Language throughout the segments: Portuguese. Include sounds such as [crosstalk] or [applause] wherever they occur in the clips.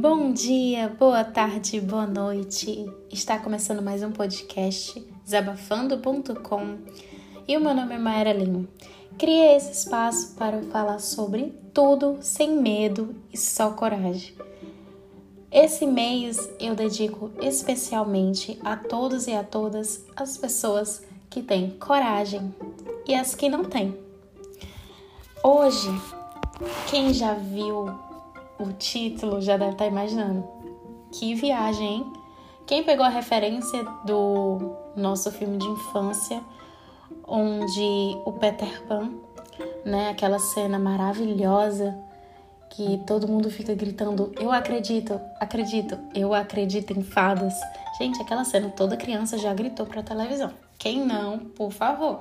Bom dia, boa tarde, boa noite. Está começando mais um podcast desabafando.com e o meu nome é Mayra Lima. Criei esse espaço para falar sobre tudo sem medo e só coragem. Esse mês eu dedico especialmente a todos e a todas as pessoas que têm coragem e as que não têm. Hoje, quem já viu o título já deve estar imaginando. Que viagem, hein? Quem pegou a referência do nosso filme de infância, onde o Peter Pan, né, aquela cena maravilhosa que todo mundo fica gritando: Eu acredito, acredito, eu acredito em fadas. Gente, aquela cena toda criança já gritou pra televisão. Quem não, por favor,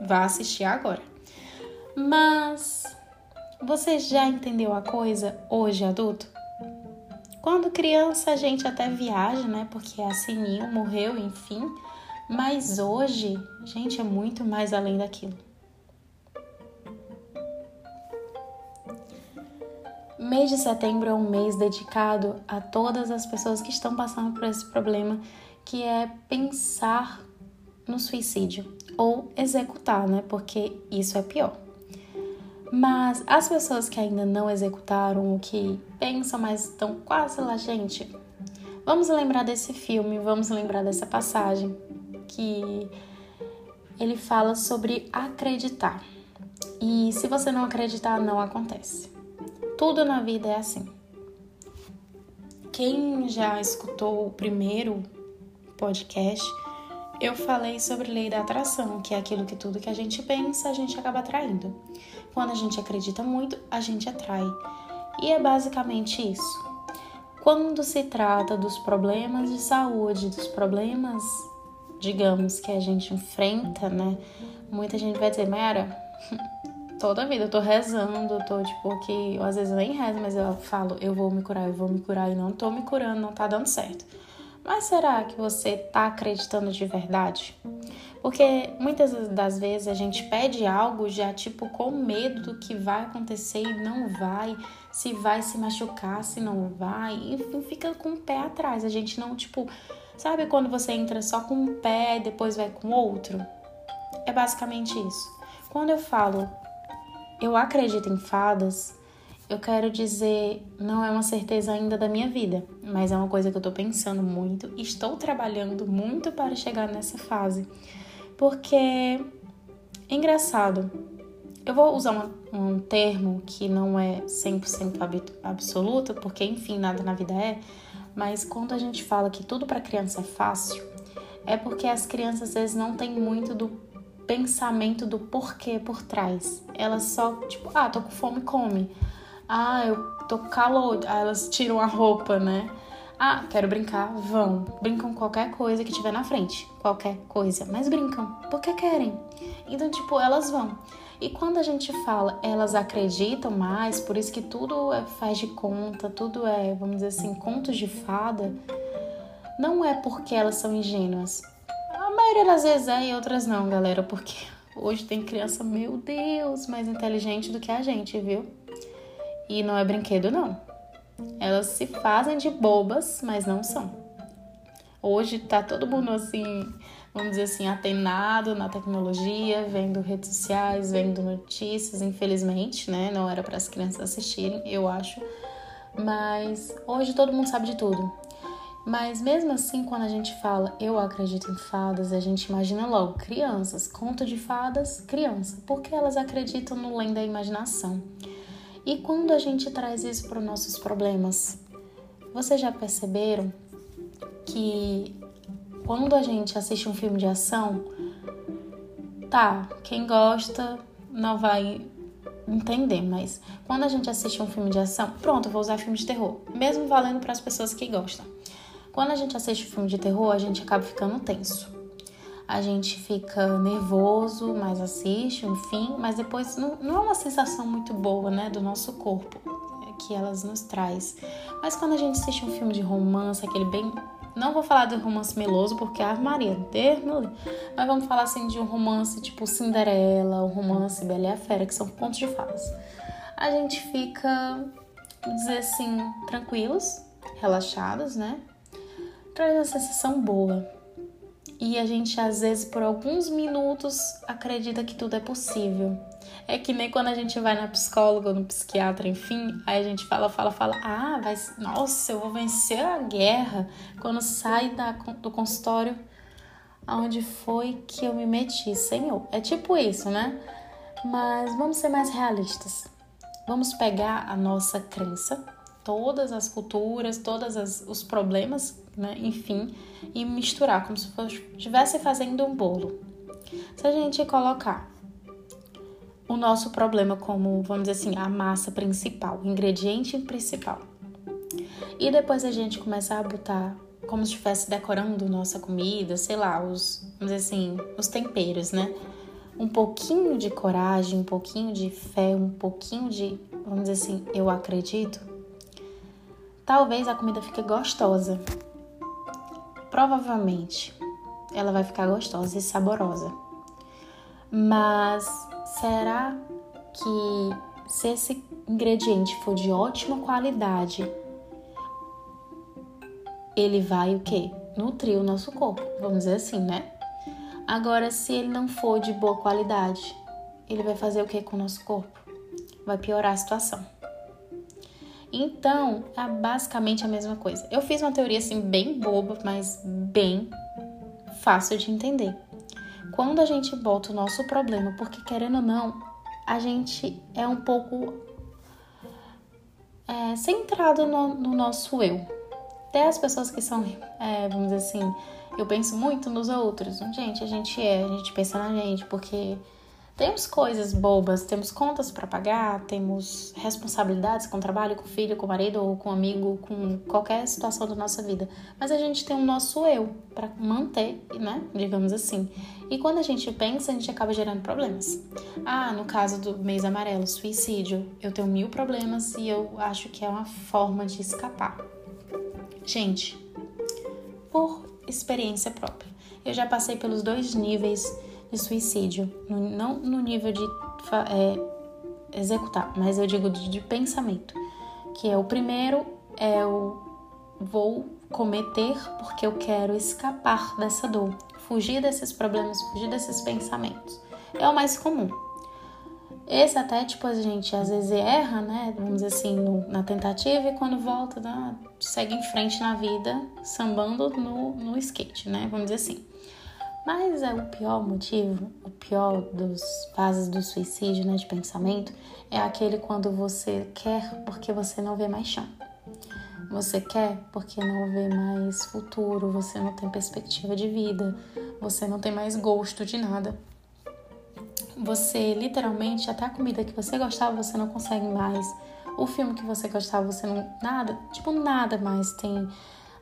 vá assistir agora. Mas você já entendeu a coisa hoje adulto? Quando criança a gente até viaja, né? Porque a Sininho morreu, enfim. Mas hoje, gente, é muito mais além daquilo. Mês de setembro é um mês dedicado a todas as pessoas que estão passando por esse problema, que é pensar no suicídio ou executar, né? Porque isso é pior. Mas as pessoas que ainda não executaram o que pensam, mas estão quase lá, gente, vamos lembrar desse filme, vamos lembrar dessa passagem que ele fala sobre acreditar. E se você não acreditar, não acontece. Tudo na vida é assim. Quem já escutou o primeiro podcast, eu falei sobre lei da atração, que é aquilo que tudo que a gente pensa, a gente acaba atraindo. Quando a gente acredita muito, a gente atrai. E é basicamente isso. Quando se trata dos problemas de saúde, dos problemas, digamos, que a gente enfrenta, né? Muita gente vai dizer, Mayara, [laughs] toda vida eu tô rezando, eu tô tipo que eu às vezes nem rezo, mas eu falo, eu vou me curar, eu vou me curar e não tô me curando, não tá dando certo. Mas será que você tá acreditando de verdade? Porque muitas das vezes a gente pede algo já tipo com medo do que vai acontecer e não vai, se vai se machucar, se não vai, enfim, fica com o pé atrás. A gente não, tipo, sabe quando você entra só com um pé e depois vai com outro? É basicamente isso. Quando eu falo eu acredito em fadas, eu quero dizer, não é uma certeza ainda da minha vida, mas é uma coisa que eu tô pensando muito, estou trabalhando muito para chegar nessa fase porque é engraçado. Eu vou usar um, um termo que não é 100% absoluto, porque enfim, nada na vida é, mas quando a gente fala que tudo para criança é fácil, é porque as crianças às vezes não têm muito do pensamento do porquê por trás. Elas só, tipo, ah, tô com fome, come. Ah, eu tô calor. Ah, elas tiram a roupa, né? Ah, quero brincar, vão. Brincam qualquer coisa que tiver na frente. Qualquer coisa. Mas brincam porque querem. Então, tipo, elas vão. E quando a gente fala elas acreditam mais, por isso que tudo é, faz de conta, tudo é, vamos dizer assim, contos de fada, não é porque elas são ingênuas. A maioria das vezes é e outras não, galera, porque [laughs] hoje tem criança, meu Deus, mais inteligente do que a gente, viu? E não é brinquedo, não. Elas se fazem de bobas, mas não são. Hoje tá todo mundo assim, vamos dizer assim, atenado na tecnologia, vendo redes sociais, vendo notícias, infelizmente, né? Não era para as crianças assistirem, eu acho. Mas hoje todo mundo sabe de tudo. Mas mesmo assim, quando a gente fala eu acredito em fadas, a gente imagina logo crianças, conto de fadas, criança, porque elas acreditam no além da imaginação. E quando a gente traz isso para os nossos problemas? Vocês já perceberam que quando a gente assiste um filme de ação, tá, quem gosta não vai entender, mas quando a gente assiste um filme de ação, pronto, vou usar filme de terror, mesmo valendo para as pessoas que gostam. Quando a gente assiste um filme de terror, a gente acaba ficando tenso a gente fica nervoso, mas assiste, enfim, mas depois não, não é uma sensação muito boa, né, do nosso corpo que elas nos traz. Mas quando a gente assiste um filme de romance, aquele bem não vou falar de romance meloso, porque a Maria, Deus Mas vamos falar assim de um romance tipo Cinderela, um romance Bela e a Fera, que são pontos de fadas. A gente fica, dizer assim, tranquilos, relaxados, né? Traz uma sensação boa. E a gente, às vezes, por alguns minutos, acredita que tudo é possível. É que nem quando a gente vai na psicóloga, no psiquiatra, enfim, aí a gente fala, fala, fala, ah, vai, nossa, eu vou vencer a guerra. Quando sai da, do consultório, aonde foi que eu me meti, Senhor? É tipo isso, né? Mas vamos ser mais realistas. Vamos pegar a nossa crença, todas as culturas, todos os problemas, né? enfim, e misturar como se estivesse fazendo um bolo. Se a gente colocar o nosso problema como, vamos dizer assim, a massa principal, o ingrediente principal, e depois a gente começar a botar como se estivesse decorando nossa comida, sei lá, os, vamos dizer assim, os temperos, né? um pouquinho de coragem, um pouquinho de fé, um pouquinho de, vamos dizer assim, eu acredito, talvez a comida fique gostosa. Provavelmente ela vai ficar gostosa e saborosa. Mas será que se esse ingrediente for de ótima qualidade, ele vai o quê? Nutrir o nosso corpo, vamos dizer assim, né? Agora, se ele não for de boa qualidade, ele vai fazer o que com o nosso corpo? Vai piorar a situação. Então, é basicamente a mesma coisa. Eu fiz uma teoria assim bem boba, mas bem fácil de entender. Quando a gente bota o nosso problema, porque querendo ou não, a gente é um pouco é, centrado no, no nosso eu. Até as pessoas que são, é, vamos dizer assim, eu penso muito nos outros. Gente, a gente é, a gente pensa na gente, porque temos coisas bobas, temos contas para pagar, temos responsabilidades com o trabalho, com o filho, com o marido ou com o amigo, com qualquer situação da nossa vida. Mas a gente tem o nosso eu para manter, né? Digamos assim. E quando a gente pensa, a gente acaba gerando problemas. Ah, no caso do mês amarelo, suicídio, eu tenho mil problemas e eu acho que é uma forma de escapar. Gente, por experiência própria. Eu já passei pelos dois níveis de suicídio, não no nível de é, executar, mas eu digo de, de pensamento, que é o primeiro é o vou cometer porque eu quero escapar dessa dor, fugir desses problemas, fugir desses pensamentos. É o mais comum. Esse até, tipo, a gente às vezes erra, né? Vamos dizer assim, no, na tentativa e quando volta, né, segue em frente na vida, sambando no, no skate, né? Vamos dizer assim. Mas é o pior motivo, o pior dos fases do suicídio, né, de pensamento, é aquele quando você quer porque você não vê mais chão. Você quer porque não vê mais futuro, você não tem perspectiva de vida, você não tem mais gosto de nada você literalmente até a comida que você gostava você não consegue mais. O filme que você gostava você não nada, tipo nada mais tem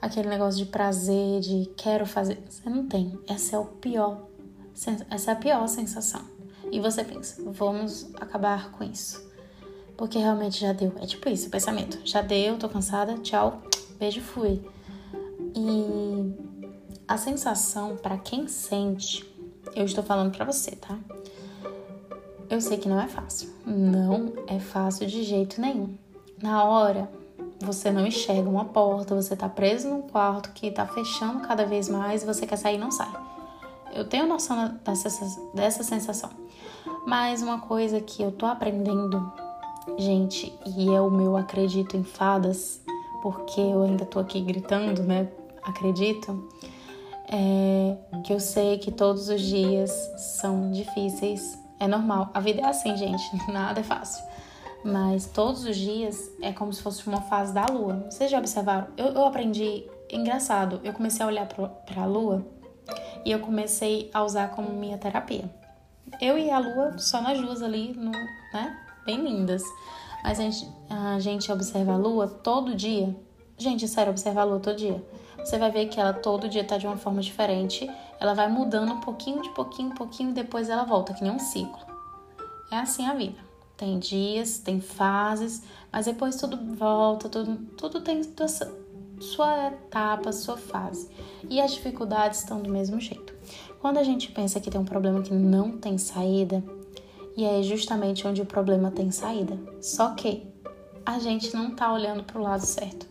aquele negócio de prazer, de quero fazer, você não tem. Essa é o pior, essa é a pior sensação. E você pensa, vamos acabar com isso. Porque realmente já deu. É tipo isso, o pensamento. Já deu, tô cansada, tchau, beijo, fui. E a sensação para quem sente, eu estou falando para você, tá? Eu sei que não é fácil. Não é fácil de jeito nenhum. Na hora, você não enxerga uma porta, você tá preso num quarto que tá fechando cada vez mais e você quer sair e não sai. Eu tenho noção dessa, dessa sensação. Mas uma coisa que eu tô aprendendo, gente, e é o meu acredito em fadas, porque eu ainda tô aqui gritando, né? Acredito. É que eu sei que todos os dias são difíceis, é normal. A vida é assim, gente. [laughs] Nada é fácil. Mas todos os dias é como se fosse uma fase da lua. Vocês já observaram? Eu, eu aprendi. Engraçado, eu comecei a olhar para a lua e eu comecei a usar como minha terapia. Eu e a lua só nas duas ali, no, né? Bem lindas. Mas a gente, a gente observa a lua todo dia. Gente, sério, observa a lua todo dia. Você vai ver que ela todo dia tá de uma forma diferente ela vai mudando um pouquinho de pouquinho, pouquinho e depois ela volta, que nem um ciclo. É assim a vida. Tem dias, tem fases, mas depois tudo volta, tudo, tudo tem sua, sua etapa, sua fase. E as dificuldades estão do mesmo jeito. Quando a gente pensa que tem um problema que não tem saída, e é justamente onde o problema tem saída. Só que a gente não tá olhando para o lado certo.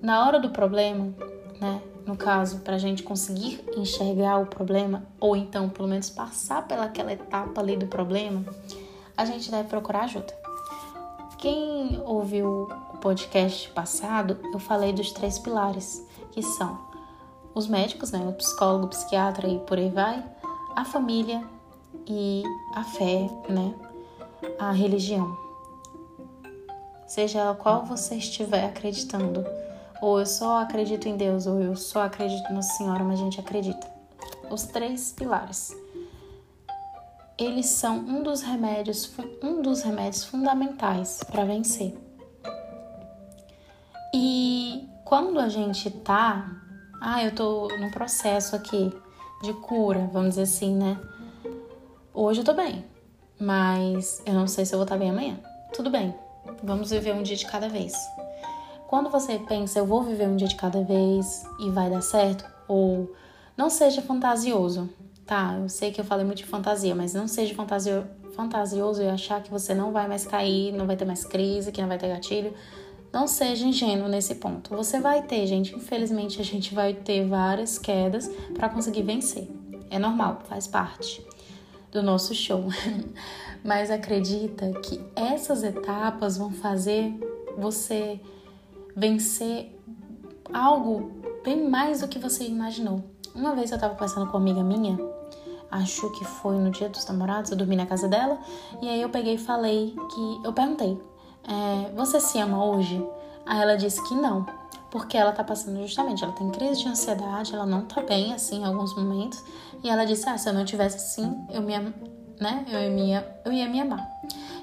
na hora do problema, né? No caso, para a gente conseguir enxergar o problema, ou então pelo menos passar pelaquela etapa ali do problema, a gente deve procurar ajuda. Quem ouviu o podcast passado, eu falei dos três pilares, que são os médicos, né, o psicólogo, o psiquiatra e por aí vai, a família e a fé, né, a religião. Seja qual você estiver acreditando, ou eu só acredito em Deus, ou eu só acredito na Senhora, mas a gente acredita. Os três pilares. Eles são um dos remédios, um dos remédios fundamentais para vencer. E quando a gente tá, ah, eu tô no processo aqui de cura, vamos dizer assim, né? Hoje eu tô bem, mas eu não sei se eu vou estar bem amanhã. Tudo bem, vamos viver um dia de cada vez. Quando você pensa, eu vou viver um dia de cada vez e vai dar certo, ou não seja fantasioso, tá? Eu sei que eu falei muito de fantasia, mas não seja fantasio, fantasioso e achar que você não vai mais cair, não vai ter mais crise, que não vai ter gatilho. Não seja ingênuo nesse ponto. Você vai ter, gente. Infelizmente, a gente vai ter várias quedas para conseguir vencer. É normal, faz parte do nosso show. [laughs] Mas acredita que essas etapas vão fazer você vencer algo bem mais do que você imaginou. Uma vez eu tava conversando com uma amiga minha, acho que foi no dia dos namorados, eu dormi na casa dela, e aí eu peguei e falei que. Eu perguntei, é, você se ama hoje? Aí ela disse que não, porque ela tá passando justamente, ela tem crise de ansiedade, ela não tá bem assim em alguns momentos, e ela disse: "Ah, se eu não tivesse assim, eu me, né? Eu ia, eu ia me amar".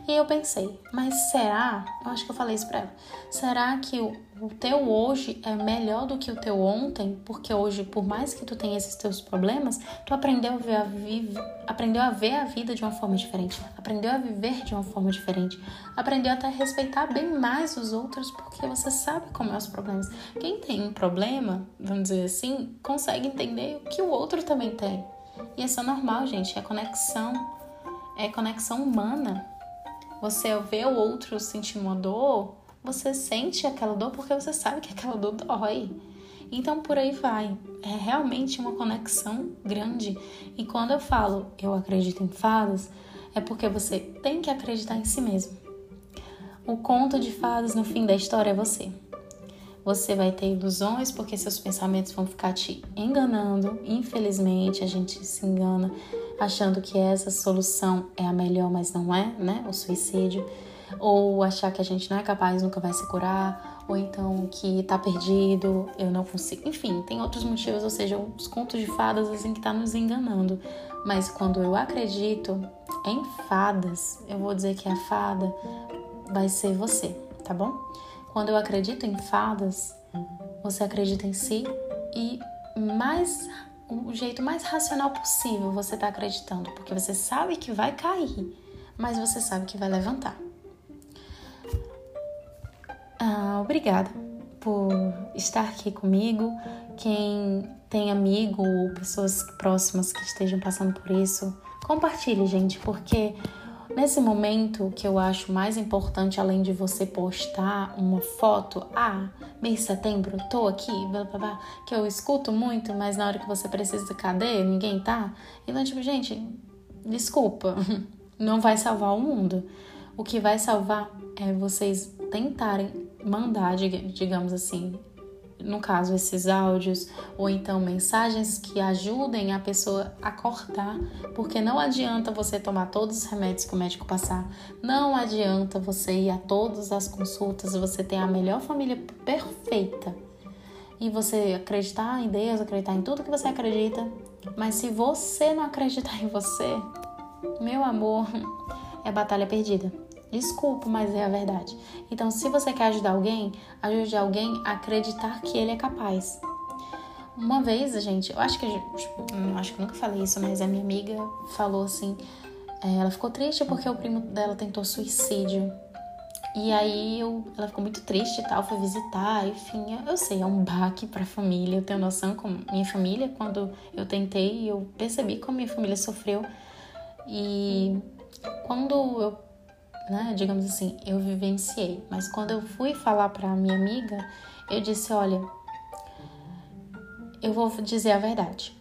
E eu pensei, mas será? Eu acho que eu falei isso pra ela. Será que o, o teu hoje é melhor do que o teu ontem? Porque hoje, por mais que tu tenha esses teus problemas, tu aprendeu a ver a, aprendeu a ver a vida de uma forma diferente, aprendeu a viver de uma forma diferente, aprendeu até a respeitar bem mais os outros, porque você sabe como é os problemas. Quem tem um problema, vamos dizer assim, consegue entender o que o outro também tem. E isso é normal, gente, é conexão, é conexão humana você vê o outro sentindo uma dor, você sente aquela dor porque você sabe que aquela dor dói. Então por aí vai. É realmente uma conexão grande. E quando eu falo eu acredito em fadas, é porque você tem que acreditar em si mesmo. O conto de fadas no fim da história é você. Você vai ter ilusões porque seus pensamentos vão ficar te enganando. Infelizmente, a gente se engana achando que essa solução é a melhor, mas não é, né? O suicídio. Ou achar que a gente não é capaz, nunca vai se curar. Ou então que tá perdido, eu não consigo. Enfim, tem outros motivos, ou seja, os contos de fadas assim que tá nos enganando. Mas quando eu acredito em fadas, eu vou dizer que a fada vai ser você, tá bom? Quando eu acredito em fadas, você acredita em si e mais o jeito mais racional possível você está acreditando, porque você sabe que vai cair, mas você sabe que vai levantar. Ah, obrigada por estar aqui comigo. Quem tem amigo ou pessoas próximas que estejam passando por isso, compartilhe, gente, porque Nesse momento, que eu acho mais importante, além de você postar uma foto, ah, mês de setembro, tô aqui, blá, blá, blá, que eu escuto muito, mas na hora que você precisa, cadê? Ninguém tá? Então, tipo, gente, desculpa, [laughs] não vai salvar o mundo. O que vai salvar é vocês tentarem mandar, digamos assim, no caso, esses áudios ou então mensagens que ajudem a pessoa a cortar, porque não adianta você tomar todos os remédios que o médico passar, não adianta você ir a todas as consultas, você ter a melhor família perfeita e você acreditar em Deus, acreditar em tudo que você acredita, mas se você não acreditar em você, meu amor, é batalha perdida. Desculpa, mas é a verdade. Então, se você quer ajudar alguém, ajude alguém a acreditar que ele é capaz. Uma vez, gente, eu acho que tipo, acho que nunca falei isso, mas a minha amiga falou assim, é, ela ficou triste porque o primo dela tentou suicídio. E aí eu, ela ficou muito triste e tal, foi visitar, enfim, eu sei, é um baque pra família, eu tenho noção com minha família, quando eu tentei, eu percebi como minha família sofreu. E quando eu né? Digamos assim, eu vivenciei. Mas quando eu fui falar para minha amiga, eu disse: olha, eu vou dizer a verdade.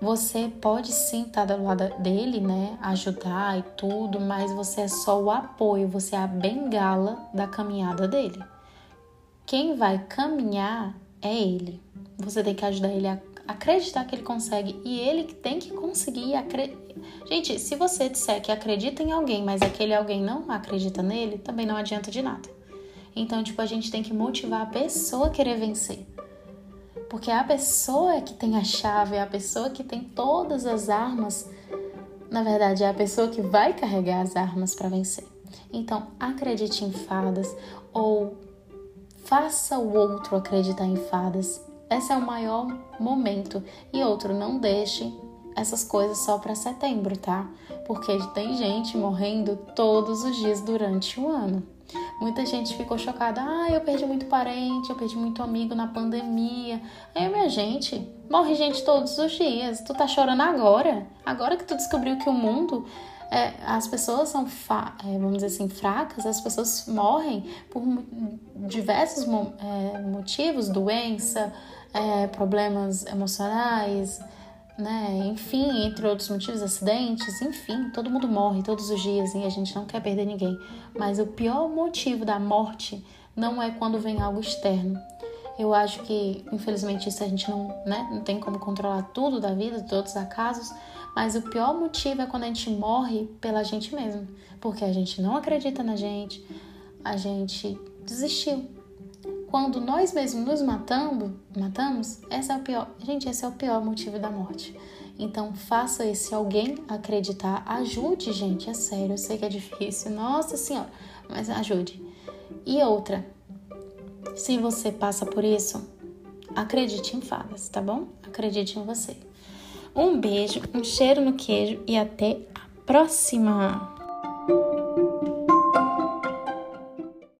Você pode sim estar do lado dele, né? Ajudar e tudo, mas você é só o apoio, você é a bengala da caminhada dele. Quem vai caminhar é ele. Você tem que ajudar ele a acreditar que ele consegue e ele tem que conseguir acreditar. Gente, se você disser que acredita em alguém, mas aquele alguém não acredita nele, também não adianta de nada. Então, tipo, a gente tem que motivar a pessoa a querer vencer. Porque é a pessoa que tem a chave, é a pessoa que tem todas as armas. Na verdade, é a pessoa que vai carregar as armas para vencer. Então, acredite em fadas ou faça o outro acreditar em fadas. Esse é o maior momento. E outro, não deixe essas coisas só para setembro, tá? Porque tem gente morrendo todos os dias durante o ano. Muita gente ficou chocada. Ah, eu perdi muito parente, eu perdi muito amigo na pandemia. Aí, minha gente, morre gente todos os dias. Tu tá chorando agora? Agora que tu descobriu que o mundo é, as pessoas são, é, vamos dizer assim, fracas, as pessoas morrem por diversos é, motivos, doença, é, problemas emocionais, né? Enfim, entre outros motivos, acidentes, enfim, todo mundo morre todos os dias e a gente não quer perder ninguém. Mas o pior motivo da morte não é quando vem algo externo. Eu acho que, infelizmente, isso a gente não, né, não tem como controlar tudo da vida, todos os acasos, mas o pior motivo é quando a gente morre pela gente mesmo, porque a gente não acredita na gente, a gente desistiu. Quando nós mesmos nos matando, matamos, essa é o pior. Gente, esse é o pior motivo da morte. Então faça esse alguém acreditar, ajude, gente, é sério, eu sei que é difícil, nossa senhora, mas ajude. E outra, se você passa por isso, acredite em fadas, tá bom? Acredite em você. Um beijo, um cheiro no queijo e até a próxima!